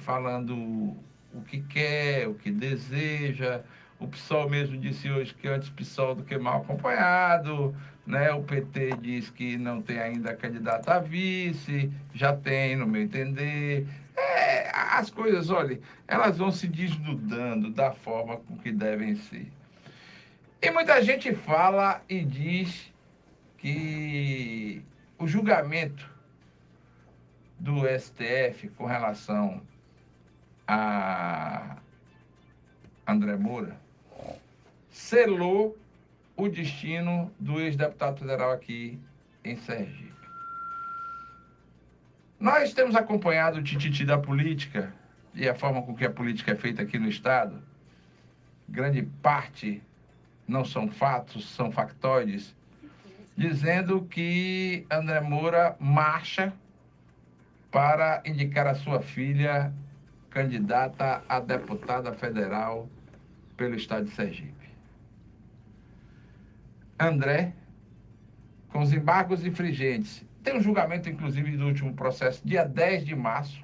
falando o que quer, o que deseja. O PSOL mesmo disse hoje que antes PSOL do que mal acompanhado. Né? O PT diz que não tem ainda candidato a vice, já tem, no meu entender. É, as coisas, olha, elas vão se desnudando da forma com que devem ser. E muita gente fala e diz que o julgamento do STF com relação a André Moura selou o destino do ex-deputado federal aqui em Sergipe. Nós temos acompanhado o tititi da política e a forma com que a política é feita aqui no Estado. Grande parte não são fatos, são factoides, dizendo que André Moura marcha para indicar a sua filha candidata a deputada federal pelo estado de Sergipe. André, com os embargos infringentes, tem um julgamento, inclusive, do último processo, dia 10 de março,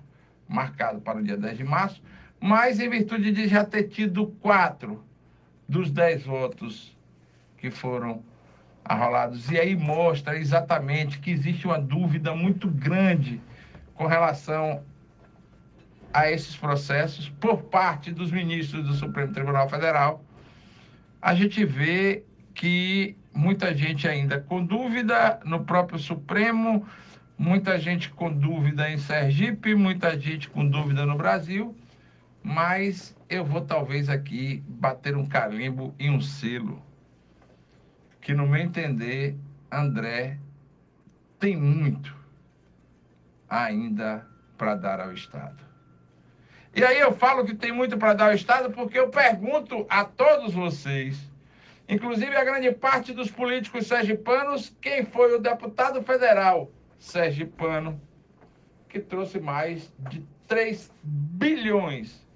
marcado para o dia 10 de março, mas em virtude de já ter tido quatro dos dez votos que foram arrolados. E aí mostra exatamente que existe uma dúvida muito grande com relação a esses processos por parte dos ministros do Supremo Tribunal Federal. A gente vê que muita gente ainda com dúvida no próprio Supremo, muita gente com dúvida em Sergipe, muita gente com dúvida no Brasil, mas eu vou talvez aqui bater um carimbo e um selo que, no meu entender, André tem muito ainda para dar ao Estado. E aí eu falo que tem muito para dar ao Estado porque eu pergunto a todos vocês, inclusive a grande parte dos políticos sergipanos, quem foi o deputado federal sergipano que trouxe mais de 3 bilhões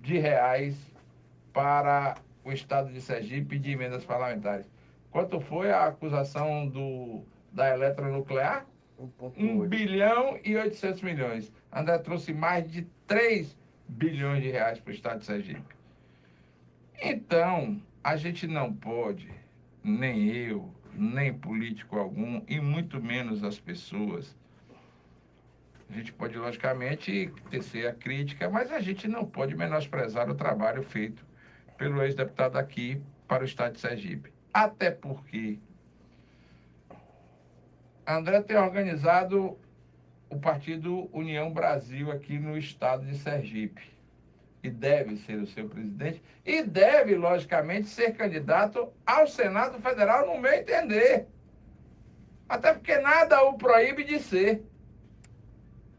de reais para o Estado de Sergipe de emendas parlamentares. Quanto foi a acusação do, da eletronuclear? 1 bilhão e 800 milhões. André trouxe mais de 3 bilhões de reais para o Estado de Sergipe. Então, a gente não pode, nem eu, nem político algum, e muito menos as pessoas. A gente pode, logicamente, tecer a crítica, mas a gente não pode menosprezar o trabalho feito pelo ex-deputado aqui para o Estado de Sergipe. Até porque André tem organizado o partido União Brasil aqui no estado de Sergipe. E deve ser o seu presidente. E deve, logicamente, ser candidato ao Senado Federal, no meu entender. Até porque nada o proíbe de ser.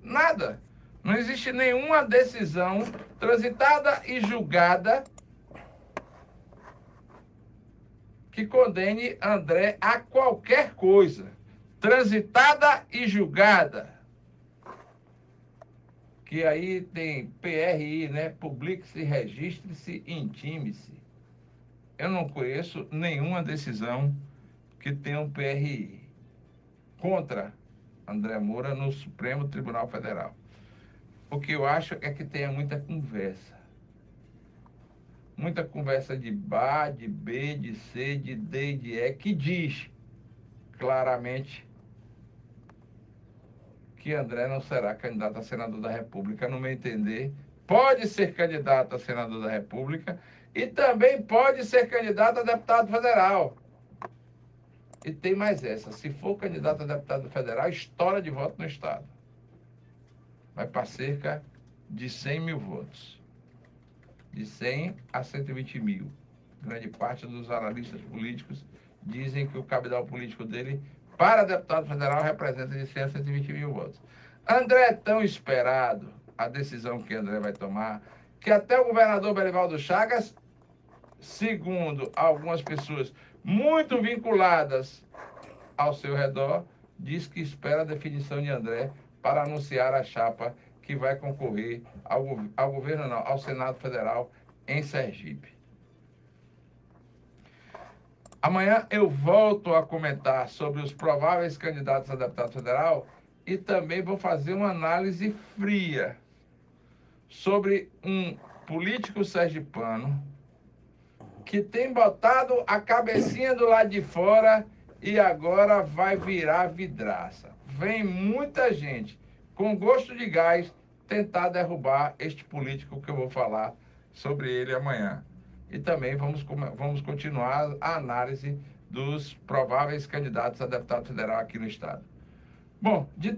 Nada. Não existe nenhuma decisão transitada e julgada que condene André a qualquer coisa, transitada e julgada. Que aí tem PRI, né? Publique-se, registre-se, intime-se. Eu não conheço nenhuma decisão que tenha um PRI contra André Moura no Supremo Tribunal Federal. O que eu acho é que tenha muita conversa muita conversa de bar, de B, de C, de D e de E, que diz claramente que André não será candidato a senador da República, no meu entender. Pode ser candidato a senador da República e também pode ser candidato a deputado federal. E tem mais essa: se for candidato a deputado federal, estoura de voto no Estado. Vai para cerca de 100 mil votos de 100 a 120 mil. Grande parte dos analistas políticos dizem que o capital político dele para deputado federal representa de 100 a 120 mil votos. André é tão esperado, a decisão que André vai tomar, que até o governador Belivaldo Chagas, segundo algumas pessoas muito vinculadas ao seu redor, diz que espera a definição de André para anunciar a chapa que vai concorrer ao, ao governo, não, ao Senado Federal em Sergipe. Amanhã eu volto a comentar sobre os prováveis candidatos a deputado federal e também vou fazer uma análise fria sobre um político sergipano que tem botado a cabecinha do lado de fora e agora vai virar vidraça. Vem muita gente com gosto de gás tentar derrubar este político que eu vou falar sobre ele amanhã. E também vamos, vamos continuar a análise dos prováveis candidatos a deputado federal aqui no estado. Bom, dito